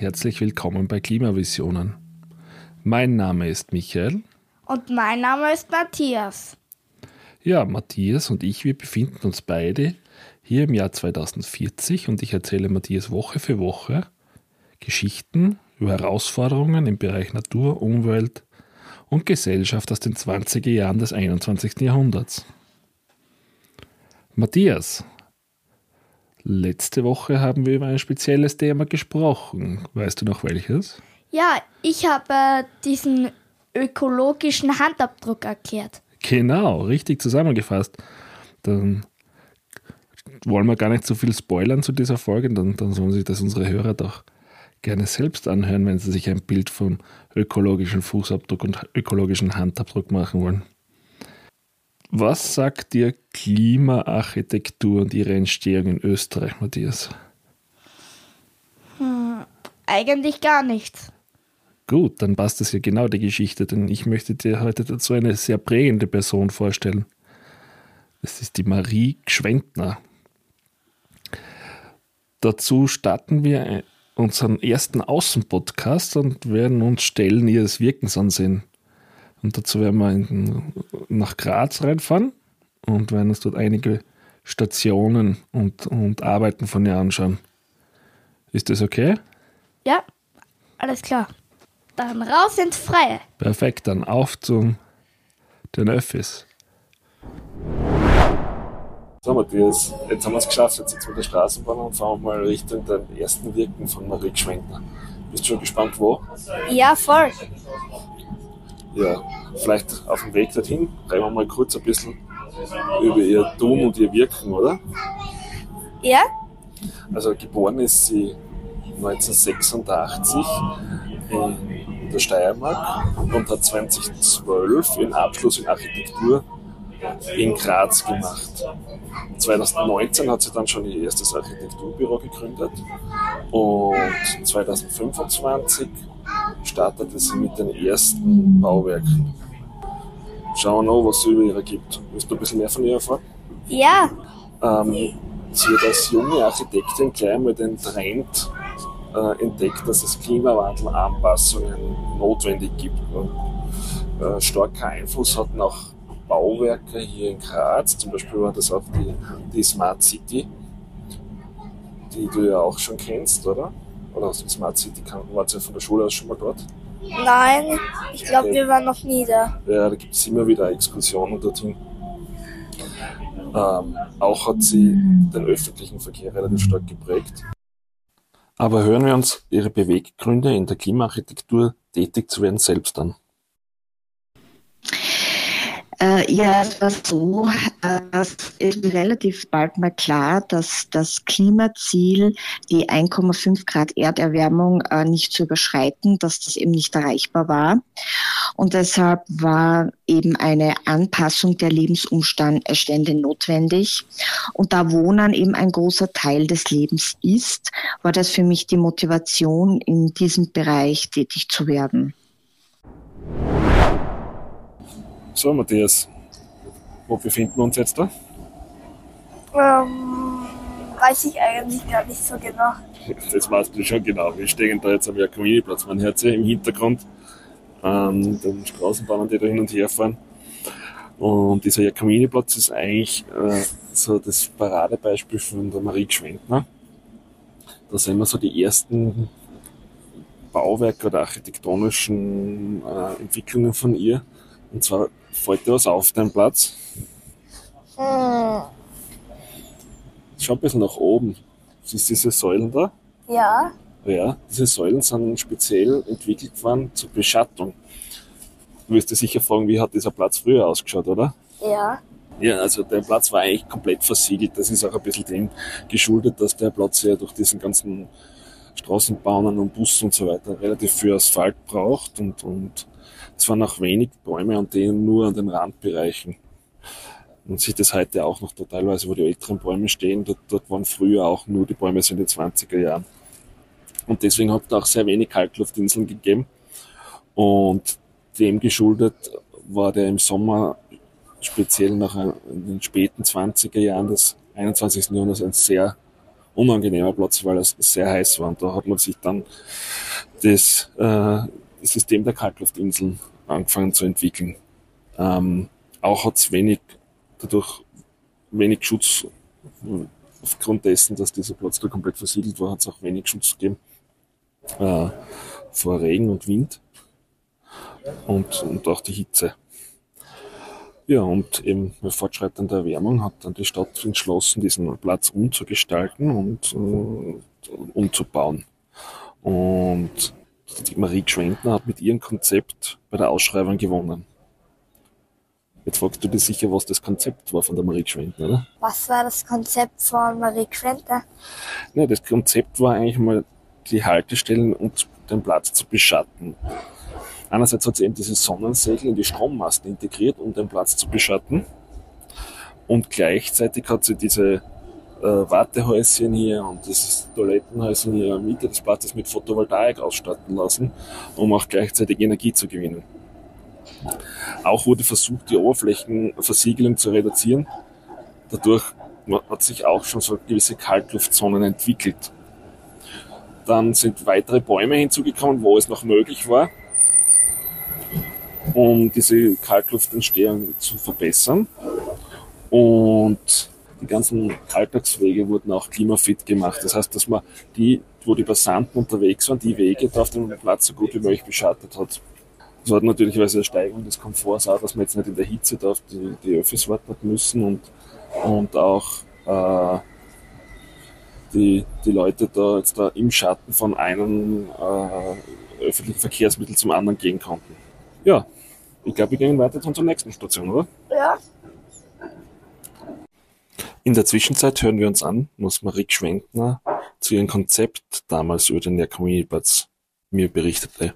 Und herzlich willkommen bei Klimavisionen. Mein Name ist Michael. Und mein Name ist Matthias. Ja, Matthias und ich, wir befinden uns beide hier im Jahr 2040 und ich erzähle Matthias Woche für Woche Geschichten über Herausforderungen im Bereich Natur, Umwelt und Gesellschaft aus den 20er Jahren des 21. Jahrhunderts. Matthias, letzte Woche haben wir über ein spezielles Thema gesprochen. Weißt du noch welches? Ja, ich habe diesen ökologischen Handabdruck erklärt. Genau, richtig zusammengefasst. Dann wollen wir gar nicht so viel spoilern zu dieser Folge, dann, dann sollen sich das unsere Hörer doch gerne selbst anhören, wenn sie sich ein Bild vom ökologischen Fußabdruck und ökologischen Handabdruck machen wollen. Was sagt dir Klimaarchitektur und ihre Entstehung in Österreich, Matthias? Hm, eigentlich gar nichts. Gut, dann passt das ja genau die Geschichte, denn ich möchte dir heute dazu eine sehr prägende Person vorstellen. Das ist die Marie Gschwendner. Dazu starten wir unseren ersten Außenpodcast und werden uns Stellen ihres Wirkens ansehen. Und dazu werden wir in, nach Graz reinfahren und werden uns dort einige Stationen und, und Arbeiten von ihr anschauen. Ist das okay? Ja, alles klar. Dann raus ins Freie. Perfekt, dann auf zum den Öffis. So, Matthias, jetzt haben wir es geschafft. Jetzt sitzen wir der Straßenbahn und fahren mal Richtung den ersten Wirken von Marie Schwenkner. Bist du schon gespannt, wo? Ja, voll. Ja, vielleicht auf dem Weg dorthin reden wir mal kurz ein bisschen über ihr Tun und ihr Wirken, oder? Ja? Also geboren ist sie 1986 in der Steiermark und hat 2012 ihren Abschluss in Architektur in Graz gemacht. 2019 hat sie dann schon ihr erstes Architekturbüro gegründet und 2025 startete sie mit den ersten Bauwerken. Schauen wir noch, was es über ihre gibt. Willst du ein bisschen mehr von ihr erfahren? Ja. Ähm, sie hat als junge Architektin gleich mal den Trend äh, entdeckt, dass es Klimawandelanpassungen notwendig gibt. Und, äh, starker Einfluss hatten auch Bauwerke hier in Graz, zum Beispiel war das auch die, die Smart City, die du ja auch schon kennst, oder? Oder aus der Smart City wart ihr von der Schule aus schon mal dort? Nein, ich glaube, okay. wir waren noch nie da. Ja, da gibt es immer wieder Exkursionen dorthin. Ähm, auch hat sie den öffentlichen Verkehr relativ stark geprägt. Aber hören wir uns ihre Beweggründe in der Klimaarchitektur tätig zu werden selbst an. Äh, ja, es war so, es ist relativ bald mal klar, dass das Klimaziel, die 1,5 Grad Erderwärmung äh, nicht zu überschreiten, dass das eben nicht erreichbar war. Und deshalb war eben eine Anpassung der Lebensumstände notwendig. Und da Wohnen eben ein großer Teil des Lebens ist, war das für mich die Motivation, in diesem Bereich tätig zu werden. So, Matthias, wo befinden wir uns jetzt da? Ähm, weiß ich eigentlich gar nicht so genau. Das weißt du schon genau. Wir stehen da jetzt am Jakominiplatz. Man hört ja im Hintergrund ähm, den Straßenbahnen, die da hin und her fahren. Und dieser Jakominiplatz ist eigentlich äh, so das Paradebeispiel von der Marie Gschwendner. Da sehen wir so die ersten Bauwerke oder architektonischen äh, Entwicklungen von ihr. Und zwar fällt dir was auf deinem Platz? Hm. Schau ein bisschen nach oben. Siehst du diese Säulen da? Ja. Ja, diese Säulen sind speziell entwickelt worden zur Beschattung. Du wirst dir sicher fragen, wie hat dieser Platz früher ausgeschaut, oder? Ja. Ja, also der Platz war eigentlich komplett versiegelt. Das ist auch ein bisschen dem geschuldet, dass der Platz ja durch diesen ganzen Straßenbahnen und Bussen und so weiter relativ viel Asphalt braucht und, und es waren auch wenig Bäume und denen nur an den Randbereichen. Man sieht das heute auch noch da teilweise, wo die älteren Bäume stehen. Dort, dort waren früher auch nur die Bäume so in den 20er Jahren. Und deswegen hat es auch sehr wenig Kaltluftinseln gegeben. Und dem geschuldet war der im Sommer speziell nach den späten 20er Jahren des 21. Jahrhunderts ein sehr unangenehmer Platz, weil es sehr heiß war. Und da hat man sich dann das, äh, System der Kaltluftinseln angefangen zu entwickeln. Ähm, auch hat es wenig, dadurch wenig Schutz, aufgrund dessen, dass dieser Platz da komplett versiegelt war, hat es auch wenig Schutz gegeben äh, vor Regen und Wind und, und auch die Hitze. Ja, und eben mit fortschreitender Erwärmung hat dann die Stadt entschlossen, diesen Platz umzugestalten und äh, umzubauen. Und die Marie Schwendner hat mit ihrem Konzept bei der Ausschreibung gewonnen. Jetzt fragst du dir sicher, was das Konzept war von der Marie Schwendner, oder? Was war das Konzept von Marie Schwendner? Ja, das Konzept war eigentlich mal die Haltestellen und den Platz zu beschatten. Einerseits hat sie eben diese Sonnensegel in die Strommasten integriert, um den Platz zu beschatten. Und gleichzeitig hat sie diese äh, Wartehäuschen hier und das Toilettenhäuschen hier in der Mitte des Platzes mit Photovoltaik ausstatten lassen, um auch gleichzeitig Energie zu gewinnen. Auch wurde versucht, die Oberflächenversiegelung zu reduzieren. Dadurch hat sich auch schon so gewisse Kaltluftzonen entwickelt. Dann sind weitere Bäume hinzugekommen, wo es noch möglich war um diese Kaltluftentstehung zu verbessern. Und die ganzen Alltagswege wurden auch klimafit gemacht. Das heißt, dass man die, wo die Passanten unterwegs waren, die Wege da auf dem Platz so gut wie möglich beschattet hat. Das hat natürlich eine Steigerung des Komforts auch, dass man jetzt nicht in der Hitze da auf die, die Öffis warten müssen und, und auch äh, die, die Leute da jetzt da im Schatten von einem äh, öffentlichen Verkehrsmittel zum anderen gehen konnten. Ja, ich glaube, wir gehen weiter zu unserer nächsten Station, oder? Ja. In der Zwischenzeit hören wir uns an, was Marie Schwenkner zu ihrem Konzept damals über den Community mir berichtete.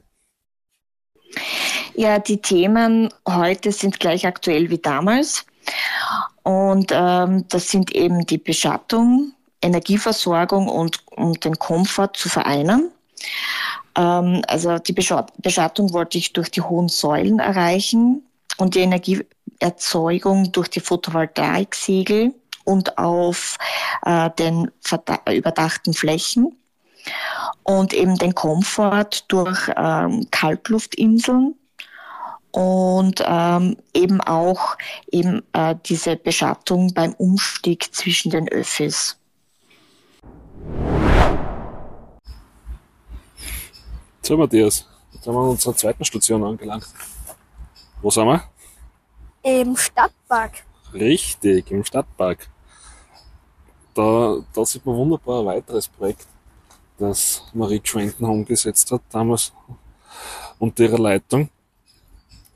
Ja, die Themen heute sind gleich aktuell wie damals. Und ähm, das sind eben die Beschattung, Energieversorgung und, und den Komfort zu vereinen. Ähm, also die Beschattung wollte ich durch die hohen Säulen erreichen und die Energieerzeugung durch die Photovoltaiksegel und auf äh, den überdachten Flächen und eben den Komfort durch ähm, Kaltluftinseln und ähm, eben auch eben äh, diese Beschattung beim Umstieg zwischen den Öffis. So, Matthias, jetzt haben wir unserer zweiten Station angelangt. Wo sind wir? Im Stadtpark. Richtig, im Stadtpark. Da, da sieht man wunderbar ein weiteres Projekt, das Marie Trenton umgesetzt hat damals unter ihrer Leitung.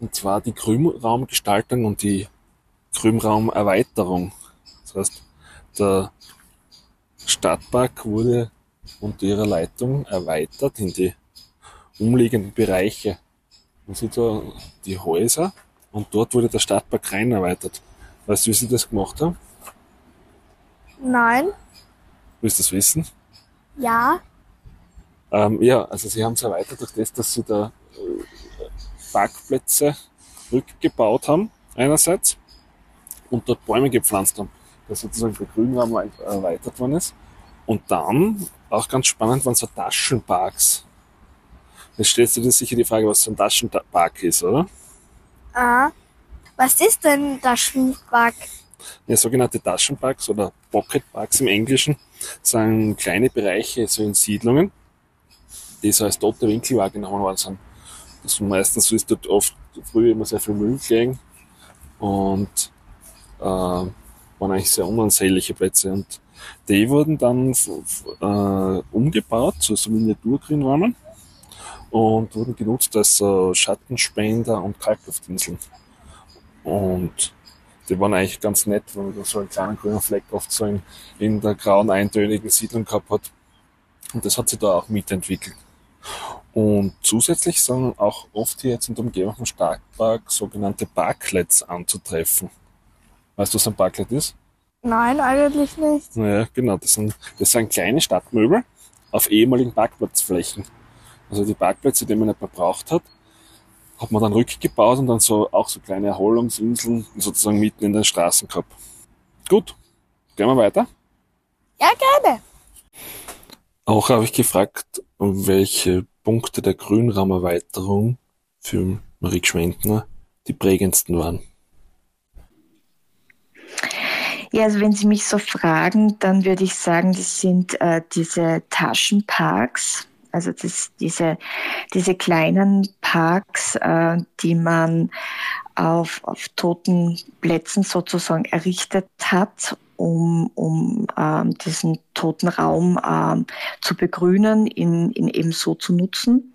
Und zwar die Grünraumgestaltung und die Grünraumerweiterung. Das heißt, der Stadtpark wurde unter ihrer Leitung erweitert in die umliegenden Bereiche. Man sieht da die Häuser und dort wurde der Stadtpark rein erweitert. Weißt du, wie sie das gemacht haben? Nein. Willst du das wissen? Ja. Ähm, ja, also sie haben es erweitert durch das, dass sie da äh, Parkplätze rückgebaut haben, einerseits, und dort Bäume gepflanzt haben, dass sozusagen der Grünraum erweitert worden ist. Und dann, auch ganz spannend, waren so Taschenparks Jetzt stellst du dir sicher die Frage, was so ein Taschenpark ist, oder? Ah. Was ist denn ein Taschenpark? Ja, sogenannte Taschenparks oder Pocketparks im Englischen sind kleine Bereiche so in Siedlungen, die so als tote Winkel wahrgenommen worden sind. Das meistens so ist dort oft früher immer sehr viel Müll gelegen und äh, waren eigentlich sehr unansehnliche Plätze. Und die wurden dann äh, umgebaut zu so Miniaturgrünräumen und wurden genutzt als äh, Schattenspender und Kaltluftinseln. Und die waren eigentlich ganz nett, weil man da so einen kleinen grünen Fleck oft so in, in der grauen, eintönigen Siedlung gehabt hat. Und das hat sich da auch mitentwickelt. Und zusätzlich sind auch oft hier jetzt in der Umgebung vom Starkpark sogenannte Parklets anzutreffen. Weißt du, was ein Parklet ist? Nein, eigentlich nicht. Naja, genau. Das sind, das sind kleine Stadtmöbel auf ehemaligen Parkplatzflächen. Also die Parkplätze, die man nicht mehr braucht hat, hat man dann rückgebaut und dann so auch so kleine Erholungsinseln sozusagen mitten in den Straßen gehabt. Gut, gehen wir weiter? Ja, gerne. Auch habe ich gefragt, welche Punkte der Grünraumerweiterung für Marie Gschwendner die prägendsten waren. Ja, also wenn Sie mich so fragen, dann würde ich sagen, das sind äh, diese Taschenparks, also das, diese, diese kleinen Parks, äh, die man auf, auf toten Plätzen sozusagen errichtet hat, um, um ähm, diesen toten Raum ähm, zu begrünen, ihn, ihn eben so zu nutzen.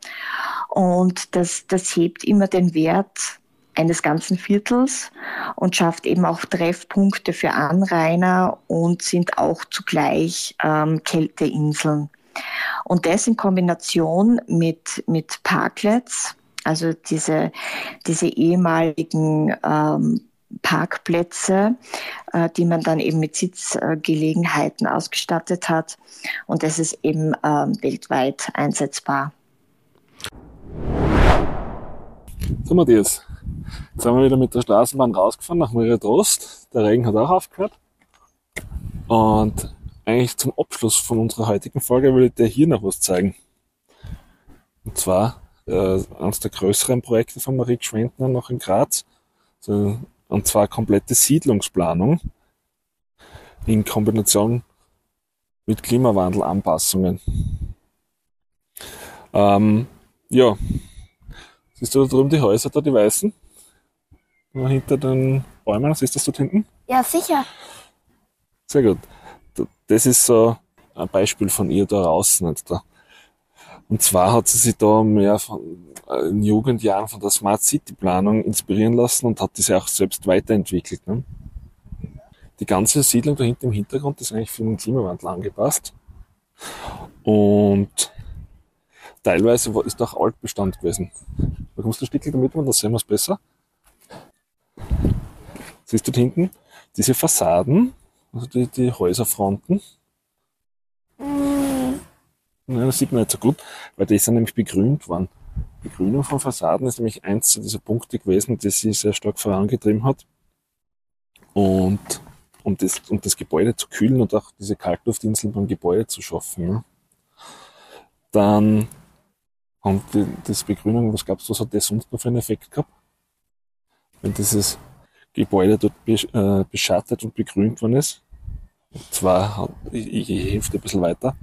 Und das, das hebt immer den Wert eines ganzen Viertels und schafft eben auch Treffpunkte für Anrainer und sind auch zugleich ähm, Kälteinseln. Und das in Kombination mit, mit Parklets, also diese, diese ehemaligen ähm, Parkplätze, äh, die man dann eben mit Sitzgelegenheiten ausgestattet hat. Und das ist eben ähm, weltweit einsetzbar. So, Matthias, jetzt sind wir wieder mit der Straßenbahn rausgefahren nach Trost. Der Regen hat auch aufgehört. Und eigentlich zum Abschluss von unserer heutigen Folge will ich dir hier noch was zeigen. Und zwar äh, eines der größeren Projekte von Marie Schwendner noch in Graz. So, und zwar komplette Siedlungsplanung in Kombination mit Klimawandelanpassungen. Ähm, ja, siehst du da drüben die Häuser da, die weißen? Hinter den Bäumen, siehst du das dort hinten? Ja, sicher. Sehr gut. Das ist so ein Beispiel von ihr da draußen. Jetzt da. Und zwar hat sie sich da mehr von, äh, in Jugendjahren von der Smart City Planung inspirieren lassen und hat diese auch selbst weiterentwickelt. Ne? Die ganze Siedlung da hinten im Hintergrund ist eigentlich für den Klimawandel angepasst. Und teilweise ist auch Altbestand gewesen. Da kommst du ein Stückchen damit, dann sehen wir es besser. Siehst du da hinten? Diese Fassaden, also die, die Häuserfronten, ja, das sieht man nicht so gut, weil die sind nämlich begrünt worden. Begrünung von Fassaden ist nämlich eins dieser Punkte gewesen, die sie sehr stark vorangetrieben hat. Und um das, um das Gebäude zu kühlen und auch diese Kaltluftinseln beim Gebäude zu schaffen. Ja. Dann haben die, das Begrünung, was glaubst du, was hat das sonst noch für einen Effekt gehabt? Wenn dieses Gebäude dort äh, beschattet und begrünt worden ist. Und zwar, ich, ich helfe ein bisschen weiter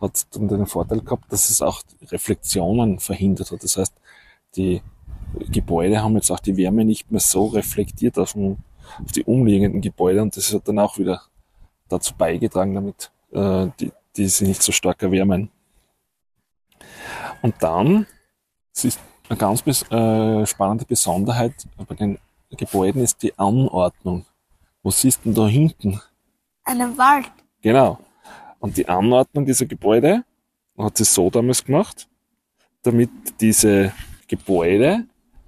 hat dann den Vorteil gehabt, dass es auch Reflexionen verhindert hat. Das heißt, die Gebäude haben jetzt auch die Wärme nicht mehr so reflektiert auf, den, auf die umliegenden Gebäude und das hat dann auch wieder dazu beigetragen, damit äh, die, die sie nicht so stark erwärmen. Und dann, es ist eine ganz äh, spannende Besonderheit bei den Gebäuden ist die Anordnung. Was siehst du denn da hinten? Einen Wald. Genau. Und die Anordnung dieser Gebäude hat sie so damals gemacht, damit diese Gebäude,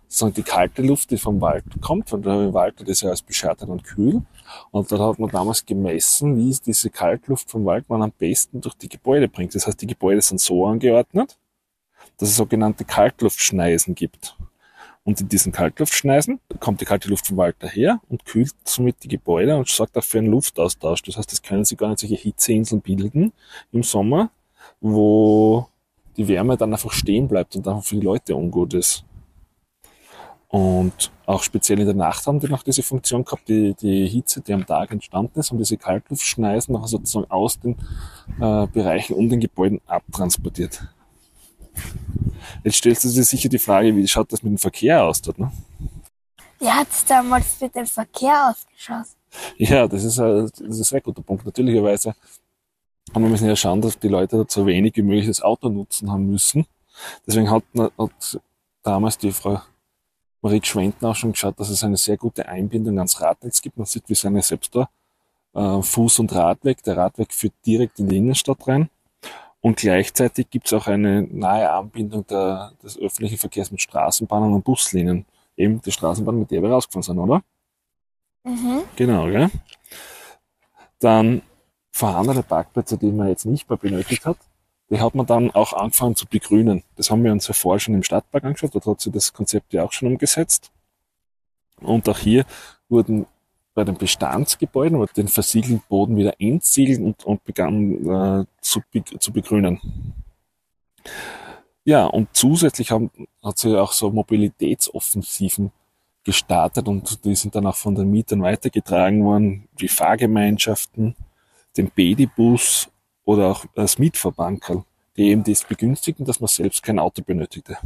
sagen die kalte Luft, die vom Wald kommt, weil der Wald das ist ja als beschattet und kühl. Und dann hat man damals gemessen, wie diese Kaltluft vom Wald man am besten durch die Gebäude bringt. Das heißt, die Gebäude sind so angeordnet, dass es sogenannte Kaltluftschneisen gibt. Und in diesen Kaltluftschneisen kommt die kalte Luft vom Wald daher und kühlt somit die Gebäude und sorgt auch für einen Luftaustausch. Das heißt, es können sich gar nicht solche Hitzeinseln bilden im Sommer, wo die Wärme dann einfach stehen bleibt und einfach für die Leute ungut ist. Und auch speziell in der Nacht haben die noch diese Funktion gehabt, die, die Hitze, die am Tag entstanden ist, und diese Kaltluftschneisen nachher sozusagen aus den äh, Bereichen um den Gebäuden abtransportiert. Jetzt stellst du dir sicher die Frage, wie schaut das mit dem Verkehr aus dort, ne? Wie hat es damals mit dem Verkehr ausgeschaut? Ja, das ist, ein, das ist ein sehr guter Punkt. Natürlicherweise haben wir müssen ja schauen, dass die Leute dort so wenig wie möglich das Auto nutzen haben müssen. Deswegen hat, hat damals die Frau Marie Schwenten auch schon geschaut, dass es eine sehr gute Einbindung ans Radnetz gibt. Man sieht, wie seine selbst da äh, Fuß- und Radweg. Der Radweg führt direkt in die Innenstadt rein. Und gleichzeitig gibt es auch eine nahe Anbindung der, des öffentlichen Verkehrs mit Straßenbahnen und Buslinien. Eben die Straßenbahn, mit der wir rausgefahren sind, oder? Mhm. Genau, gell? Dann vorhandene Parkplätze, die man jetzt nicht mehr benötigt hat, die hat man dann auch angefangen zu begrünen. Das haben wir uns ja vorher schon im Stadtpark angeschaut, dort hat sich das Konzept ja auch schon umgesetzt. Und auch hier wurden bei den Bestandsgebäuden oder den versiegelten Boden wieder entsiegelt und, und begann äh, zu, zu begrünen. Ja, und zusätzlich haben, hat sie auch so Mobilitätsoffensiven gestartet und die sind dann auch von den Mietern weitergetragen worden, wie Fahrgemeinschaften, den Bedibus oder auch das Mietverbankerl, die eben das begünstigen, dass man selbst kein Auto benötigte.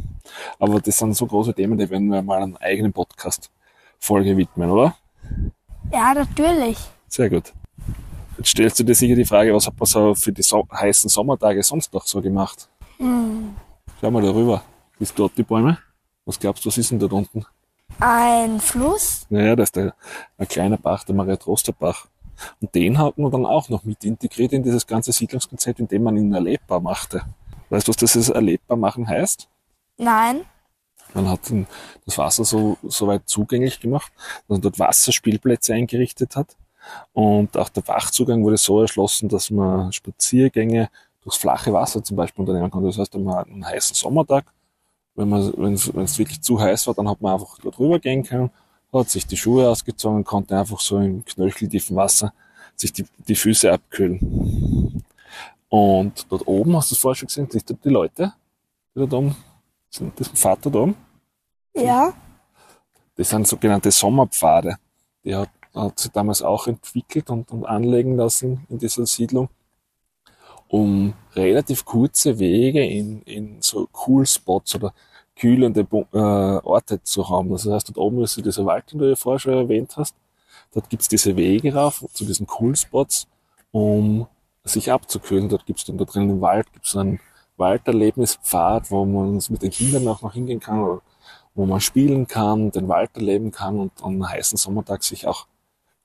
Aber das sind so große Themen, die werden wir mal einen eigenen Podcast-Folge widmen, oder? Ja, natürlich. Sehr gut. Jetzt stellst du dir sicher die Frage, was hat man so für die so heißen Sommertage sonst noch so gemacht? Hm. Schau mal darüber. Bis dort die Bäume? Was glaubst du, was ist denn dort unten? Ein Fluss? Naja, das ist der, ein kleiner Bach, der Maria-Troster-Bach. Und den hat man dann auch noch mit integriert in dieses ganze Siedlungskonzept, indem man ihn erlebbar machte. Weißt du, was das erlebbar machen heißt? Nein. Man hat das Wasser so, so weit zugänglich gemacht, dass man dort Wasserspielplätze eingerichtet hat. Und auch der Bachzugang wurde so erschlossen, dass man Spaziergänge durchs flache Wasser zum Beispiel unternehmen konnte. Das heißt, man hat einen heißen Sommertag, wenn man, wenn es wirklich zu heiß war, dann hat man einfach dort rübergehen können, hat sich die Schuhe ausgezogen und konnte einfach so im knöcheltiefen Wasser sich die, die Füße abkühlen. Und dort oben, hast du es vorher schon gesehen, siehst du die Leute, die da oben das Vater da oben? Ja. Das sind sogenannte Sommerpfade. Die hat, hat sie damals auch entwickelt und, und anlegen lassen in dieser Siedlung, um relativ kurze Wege in, in so Cool Spots oder kühlende äh, Orte zu haben. Das heißt, dort oben ist dieser Wald, den du ja vorher schon erwähnt hast. Dort gibt's diese Wege rauf zu diesen Cool Spots, um sich abzukühlen. Dort gibt's dann da drin im Wald gibt's einen Walderlebnispfad, wo man mit den Kindern auch noch hingehen kann, wo man spielen kann, den Wald erleben kann und an einem heißen Sommertag sich auch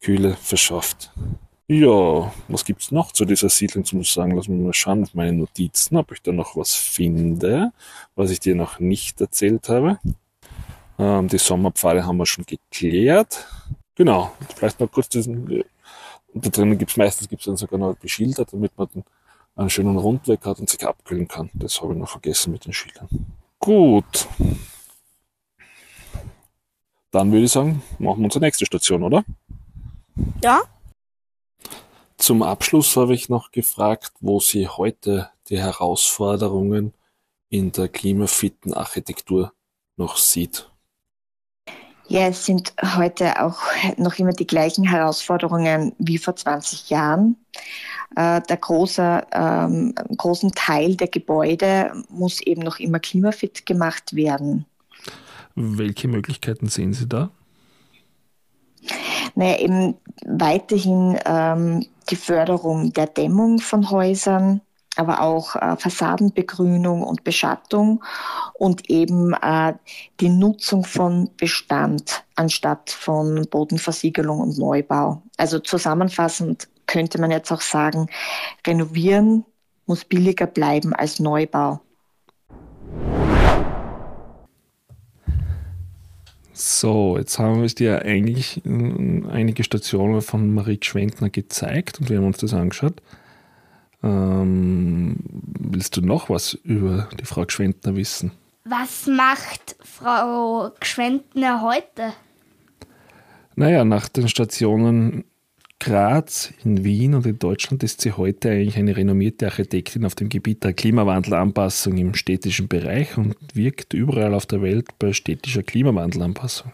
Kühle verschafft. Ja, was gibt's noch zu dieser Siedlung zu sagen? Lass mich mal schauen auf meine Notizen, ob ich da noch was finde, was ich dir noch nicht erzählt habe. Ähm, die Sommerpfade haben wir schon geklärt. Genau, vielleicht noch kurz diesen, da drinnen gibt's meistens gibt's dann sogar noch beschildert, damit man den einen schönen Rundweg hat und sich abkühlen kann. Das habe ich noch vergessen mit den Schildern. Gut. Dann würde ich sagen, machen wir unsere nächste Station, oder? Ja. Zum Abschluss habe ich noch gefragt, wo Sie heute die Herausforderungen in der klimafitten Architektur noch sieht. Ja, es sind heute auch noch immer die gleichen Herausforderungen wie vor 20 Jahren. Äh, der große, ähm, großen Teil der Gebäude muss eben noch immer klimafit gemacht werden. Welche Möglichkeiten sehen Sie da? Naja, eben weiterhin ähm, die Förderung der Dämmung von Häusern, aber auch äh, Fassadenbegrünung und Beschattung und eben äh, die Nutzung von Bestand anstatt von Bodenversiegelung und Neubau. Also zusammenfassend könnte man jetzt auch sagen, renovieren muss billiger bleiben als Neubau. So, jetzt haben wir dir eigentlich einige Stationen von Marie Schwendner gezeigt und wir haben uns das angeschaut. Ähm, willst du noch was über die Frau Gschwendner wissen? Was macht Frau Gschwendner heute? Naja, nach den Stationen Graz, in Wien und in Deutschland ist sie heute eigentlich eine renommierte Architektin auf dem Gebiet der Klimawandelanpassung im städtischen Bereich und wirkt überall auf der Welt bei städtischer Klimawandelanpassung.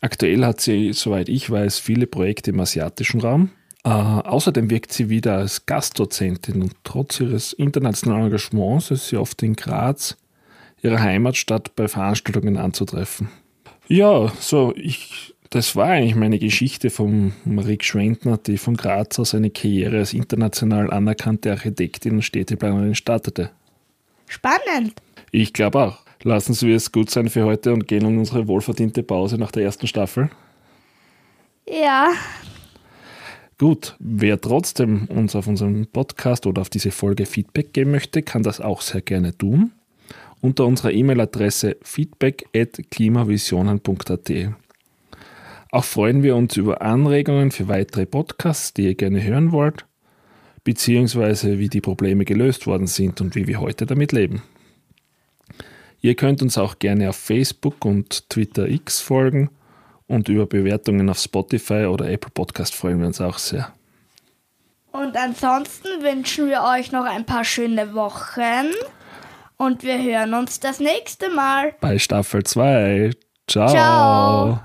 Aktuell hat sie, soweit ich weiß, viele Projekte im asiatischen Raum. Äh, außerdem wirkt sie wieder als Gastdozentin und trotz ihres internationalen Engagements ist sie oft in Graz, ihrer Heimatstadt, bei Veranstaltungen anzutreffen. Ja, so, ich das war eigentlich meine Geschichte von Marie Schwendner, die von Graz aus eine Karriere als international anerkannte Architektin und Städteplanerin startete. Spannend. Ich glaube auch. Lassen Sie es gut sein für heute und gehen in unsere wohlverdiente Pause nach der ersten Staffel. Ja. Gut, wer trotzdem uns auf unserem Podcast oder auf diese Folge Feedback geben möchte, kann das auch sehr gerne tun. Unter unserer E-Mail-Adresse feedback.klimavisionen.at. Auch freuen wir uns über Anregungen für weitere Podcasts, die ihr gerne hören wollt, beziehungsweise wie die Probleme gelöst worden sind und wie wir heute damit leben. Ihr könnt uns auch gerne auf Facebook und Twitter X folgen Und über Bewertungen auf Spotify oder Apple Podcast freuen wir uns auch sehr. Und ansonsten wünschen wir euch noch ein paar schöne Wochen. Und wir hören uns das nächste Mal. Bei Staffel 2. Ciao. Ciao.